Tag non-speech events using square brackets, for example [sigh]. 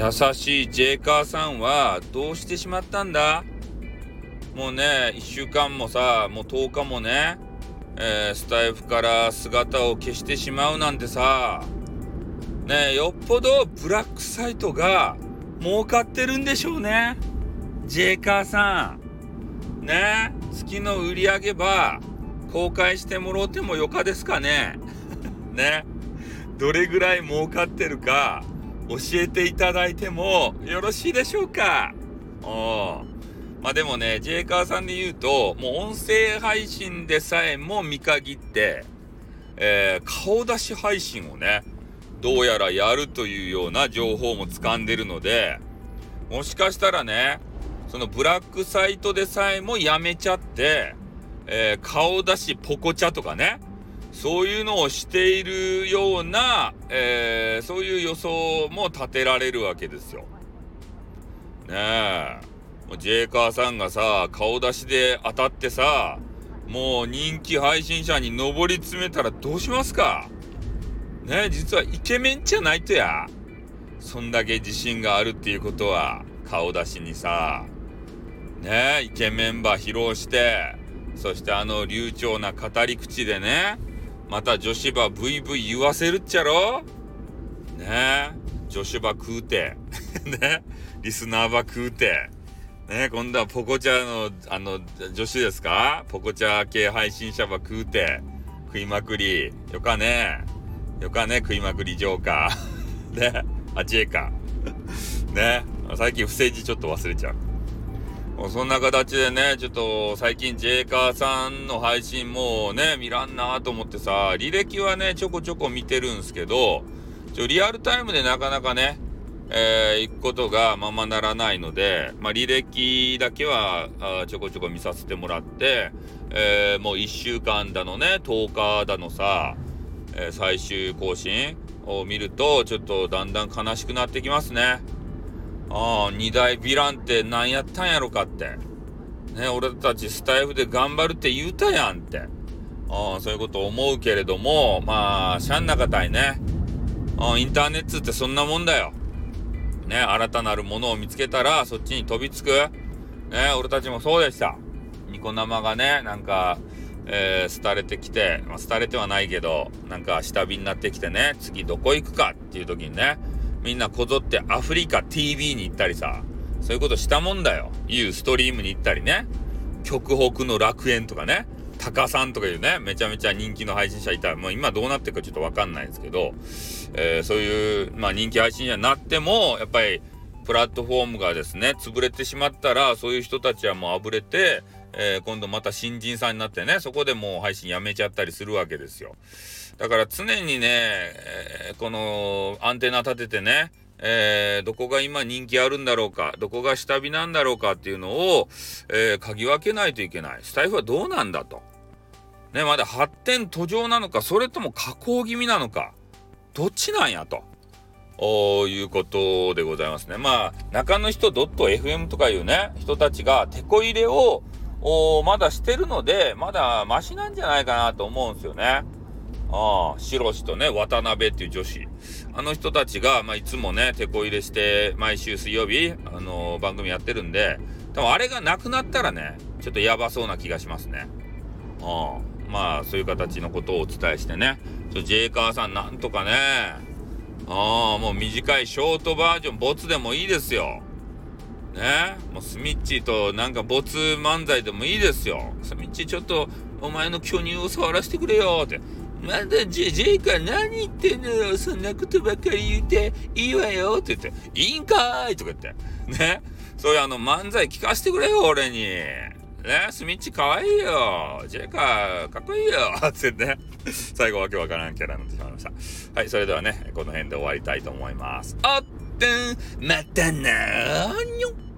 優しいジェイカーさんはどうしてしまったんだ？もうね、1週間もさ、もう10日もね、えー、スタイフから姿を消してしまうなんてさ、ねよっぽどブラックサイトが儲かってるんでしょうね。ジェイカーさん。ね月の売り上げば公開してもろうてもよかですかね。[laughs] ねどれぐらい儲かってるか教えていただいてもよろしいでしょうか？おまあでもね、ジェイカーさんで言うと、もう音声配信でさえも見限って、えー、顔出し配信をね、どうやらやるというような情報も掴んでるので、もしかしたらね、そのブラックサイトでさえもやめちゃって、えー、顔出しポコチャとかね、そういうのをしているような、えー、そういう予想も立てられるわけですよ。ねえ。ジェイカーさんがさ、顔出しで当たってさ、もう人気配信者に上り詰めたらどうしますか？ね実はイケメンじゃないとや。そんだけ自信があるっていうことは、顔出しにさ、ねえイケメンば披露して、そしてあの流暢な語り口でね、また女子ばブイブイ言わせるっちゃろ？ね女子ば [laughs] 食うて、ねリスナーば食うて、ね今度はポコチャの、あの、女子ですか？ポコチャ系配信者ば食うて、食いまくり。よかね。よかね、食いまくりジョーカー。[laughs] ね。あ、ジェイカー。[laughs] ね。最近不正字ちょっと忘れちゃう。そんな形でね、ちょっと最近ジェイカーさんの配信もね、見らんなと思ってさ、履歴はね、ちょこちょこ見てるんすけど、ちょリアルタイムでなかなかね、えー、行くことがままならないので、まあ、履歴だけはあちょこちょこ見させてもらって、えー、もう1週間だのね、10日だのさ、えー、最終更新を見ると、ちょっとだんだん悲しくなってきますね。ああ、二大ヴィランって何やったんやろかって。ね、俺たちスタイフで頑張るって言うたやんって。あそういうこと思うけれども、まあ、しゃんなかたいね。あインターネットってそんなもんだよ。ね、新たなるものを見つけたら、そっちに飛びつく。ね、俺たちもそうでした。ニコ生がね、なんか、えー、廃れてきて、まあ、廃れてはないけど、なんか下火になってきてね、次どこ行くかっていう時にね、みんなこぞってアフリカ TV に行ったりさ、そういうことしたもんだよ。いうストリームに行ったりね、極北の楽園とかね、タカさんとかいうね、めちゃめちゃ人気の配信者いた。ら、もう今どうなってるかちょっとわかんないですけど、えー、そういう、まあ人気配信者になっても、やっぱり、プラットフォームがですね、潰れてしまったら、そういう人たちはもうあぶれて、えー、今度また新人さんになってね、そこでもう配信やめちゃったりするわけですよ。だから常にね、えー、このアンテナ立ててね、えー、どこが今人気あるんだろうか、どこが下火なんだろうかっていうのを、えー、嗅ぎ分けないといけない。スタイフはどうなんだと。ね、まだ発展途上なのか、それとも下降気味なのか、どっちなんやと。いうことでございますね。まあ、中の人 .fm とかいうね、人たちが手こ入れを、まだしてるので、まだマシなんじゃないかなと思うんですよね。ああ、シロシとね、渡辺っていう女子。あの人たちが、まあ、いつもね、手こ入れして、毎週水曜日、あのー、番組やってるんで、多分あれがなくなったらね、ちょっとやばそうな気がしますね。ああ。まあ、そういう形のことをお伝えしてね。ちょ、ジェイカーさん、なんとかね。ああ、もう短いショートバージョン、ボツでもいいですよ。ね。もうスミッチーとなんかボツ漫才でもいいですよ。スミッチーちょっと、お前の巨乳を触らせてくれよって。まだジェジェイカ何言ってんのよ。そんなことばっかり言っていいわよって言って、いいんかいとか言って。ね。そういうあの漫才聞かせてくれよ、俺に。ね、スミッチ可愛いいよ。ジェイカかっこいいよ。ってね、[laughs] 最後わけわからんキャラになってしまいました。はい、それではね、この辺で終わりたいと思います。あっ、またなーにょ。